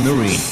Marine.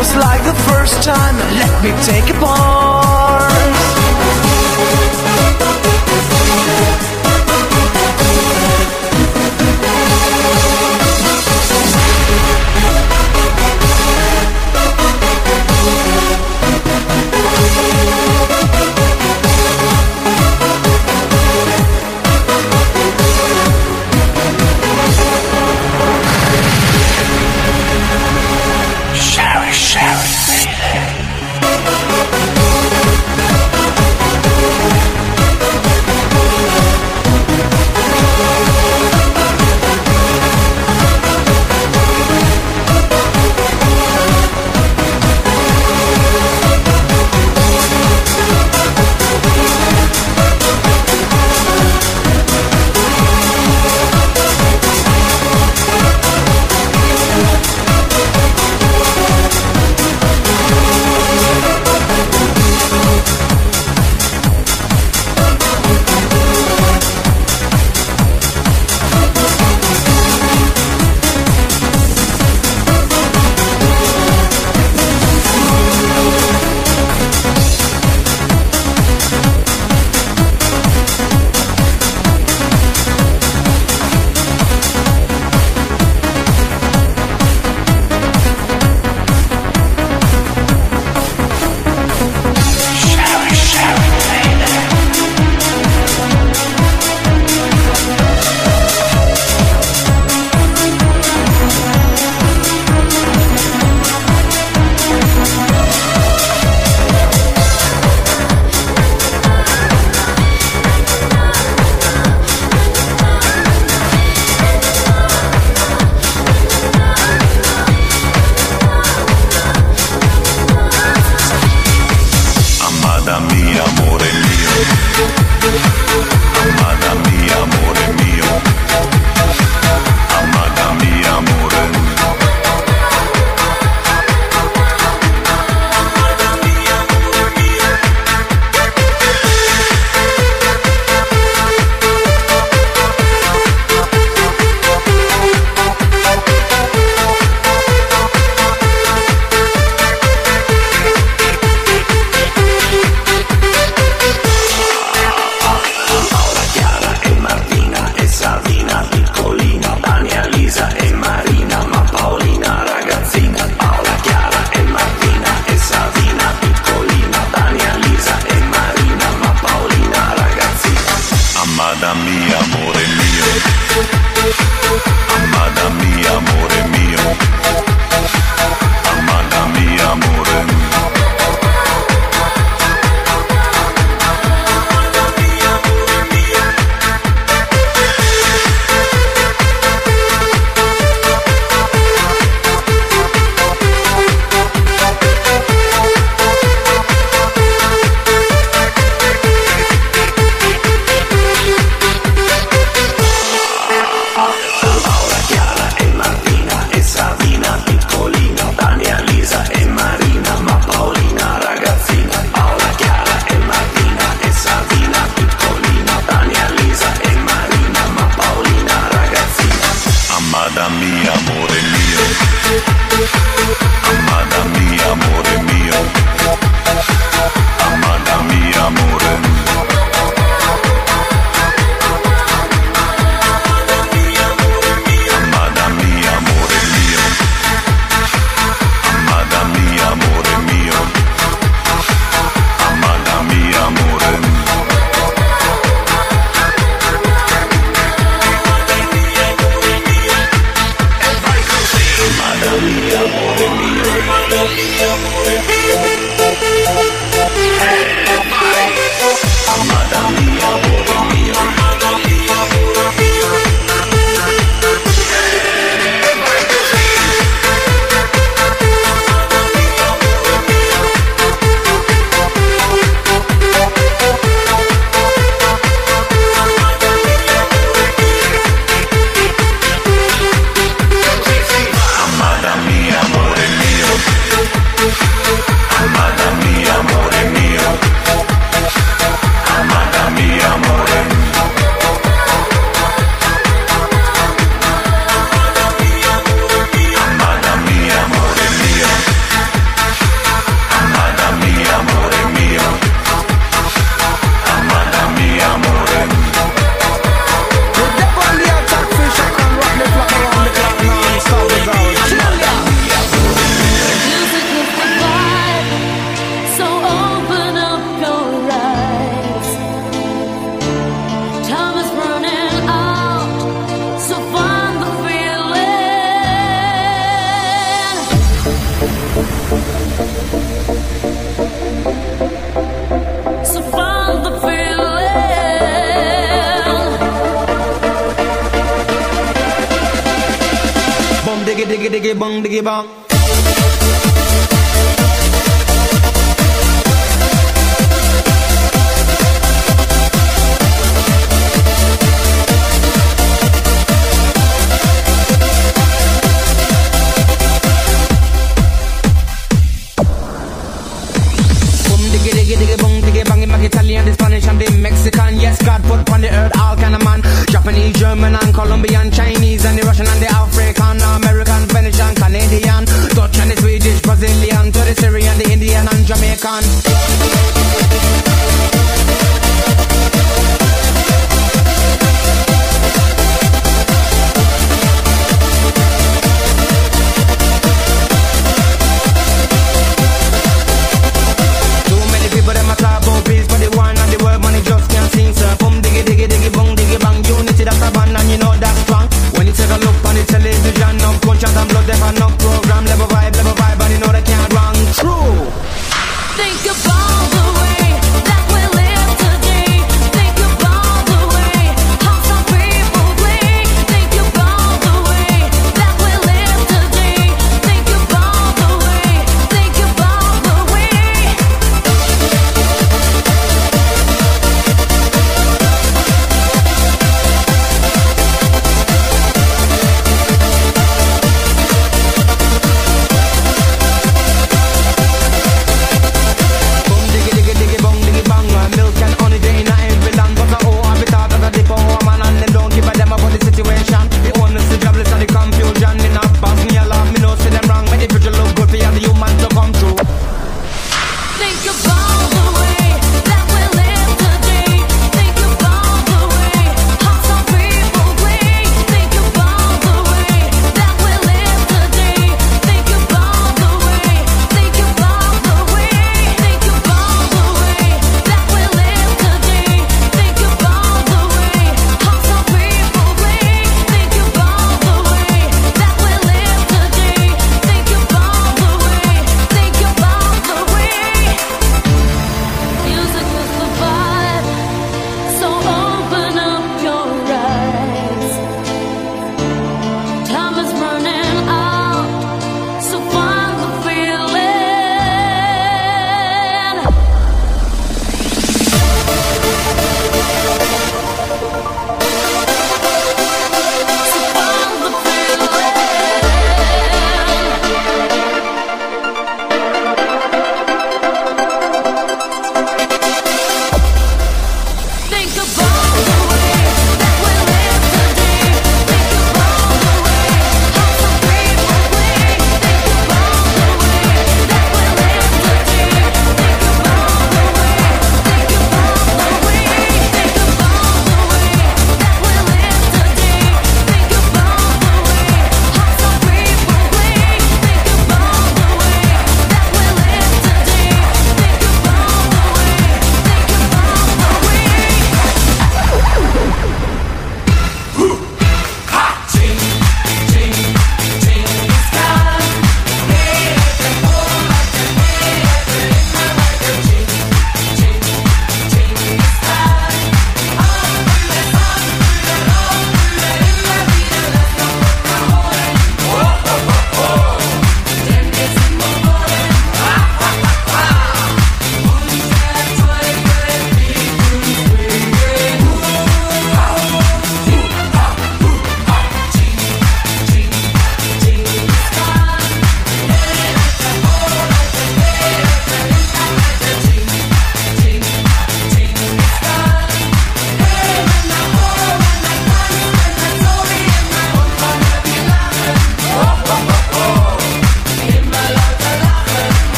was like the first time. Let me take a pause. Ghi.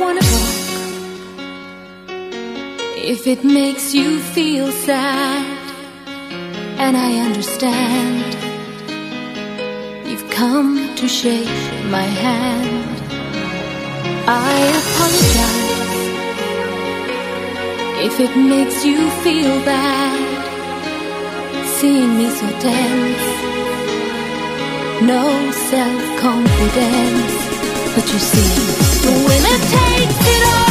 wanna talk if it makes you feel sad. And I understand you've come to shake my hand. I apologize if it makes you feel bad seeing me so tense no self confidence. But you see, the winner takes it all.